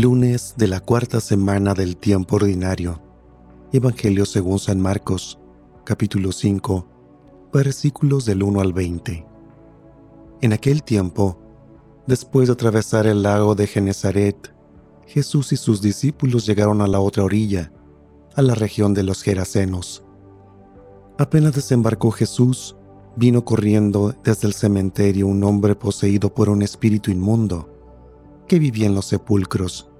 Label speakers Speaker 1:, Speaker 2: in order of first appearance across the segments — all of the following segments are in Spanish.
Speaker 1: Lunes de la cuarta semana del tiempo ordinario. Evangelio según San Marcos, capítulo 5, versículos del 1 al 20. En aquel tiempo, después de atravesar el lago de Genezaret, Jesús y sus discípulos llegaron a la otra orilla, a la región de los Gerasenos. Apenas desembarcó Jesús, vino corriendo desde el cementerio un hombre poseído por un espíritu inmundo, que vivía en los sepulcros.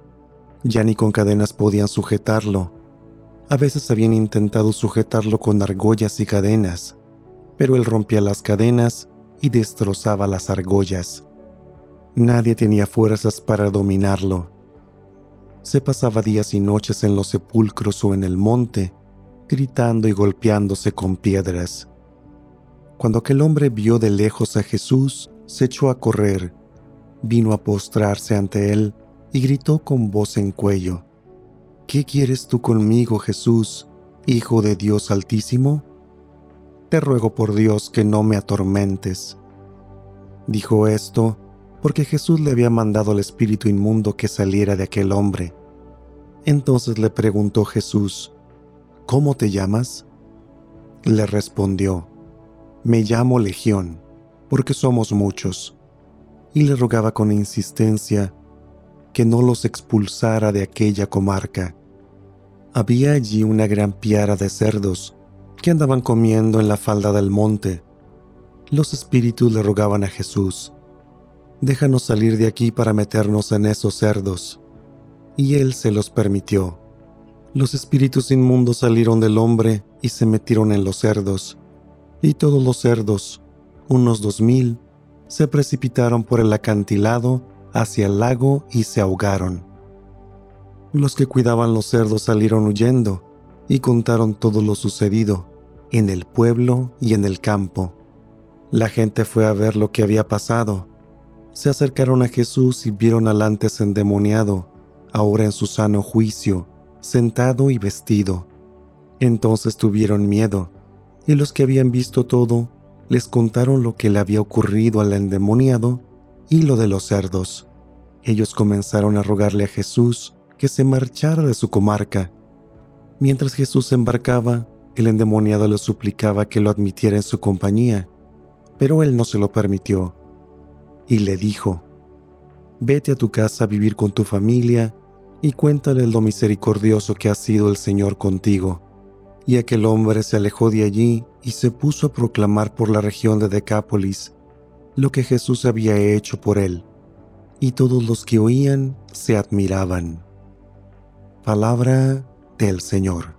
Speaker 1: Ya ni con cadenas podían sujetarlo. A veces habían intentado sujetarlo con argollas y cadenas, pero él rompía las cadenas y destrozaba las argollas. Nadie tenía fuerzas para dominarlo. Se pasaba días y noches en los sepulcros o en el monte, gritando y golpeándose con piedras. Cuando aquel hombre vio de lejos a Jesús, se echó a correr, vino a postrarse ante él y gritó con voz en cuello, ¿Qué quieres tú conmigo, Jesús, Hijo de Dios Altísimo? Te ruego por Dios que no me atormentes. Dijo esto porque Jesús le había mandado al espíritu inmundo que saliera de aquel hombre. Entonces le preguntó Jesús, ¿Cómo te llamas? Le respondió, me llamo Legión, porque somos muchos. Y le rogaba con insistencia que no los expulsara de aquella comarca. Había allí una gran piara de cerdos que andaban comiendo en la falda del monte. Los espíritus le rogaban a Jesús, déjanos salir de aquí para meternos en esos cerdos. Y él se los permitió. Los espíritus inmundos salieron del hombre y se metieron en los cerdos y todos los cerdos, unos dos mil, se precipitaron por el acantilado hacia el lago y se ahogaron. Los que cuidaban los cerdos salieron huyendo y contaron todo lo sucedido en el pueblo y en el campo. La gente fue a ver lo que había pasado. Se acercaron a Jesús y vieron al antes endemoniado, ahora en su sano juicio, sentado y vestido. Entonces tuvieron miedo y los que habían visto todo les contaron lo que le había ocurrido al endemoniado y lo de los cerdos. Ellos comenzaron a rogarle a Jesús que se marchara de su comarca. Mientras Jesús embarcaba, el endemoniado le suplicaba que lo admitiera en su compañía, pero él no se lo permitió. Y le dijo, Vete a tu casa a vivir con tu familia y cuéntale lo misericordioso que ha sido el Señor contigo y aquel hombre se alejó de allí y se puso a proclamar por la región de Decápolis lo que Jesús había hecho por él, y todos los que oían se admiraban. Palabra del Señor.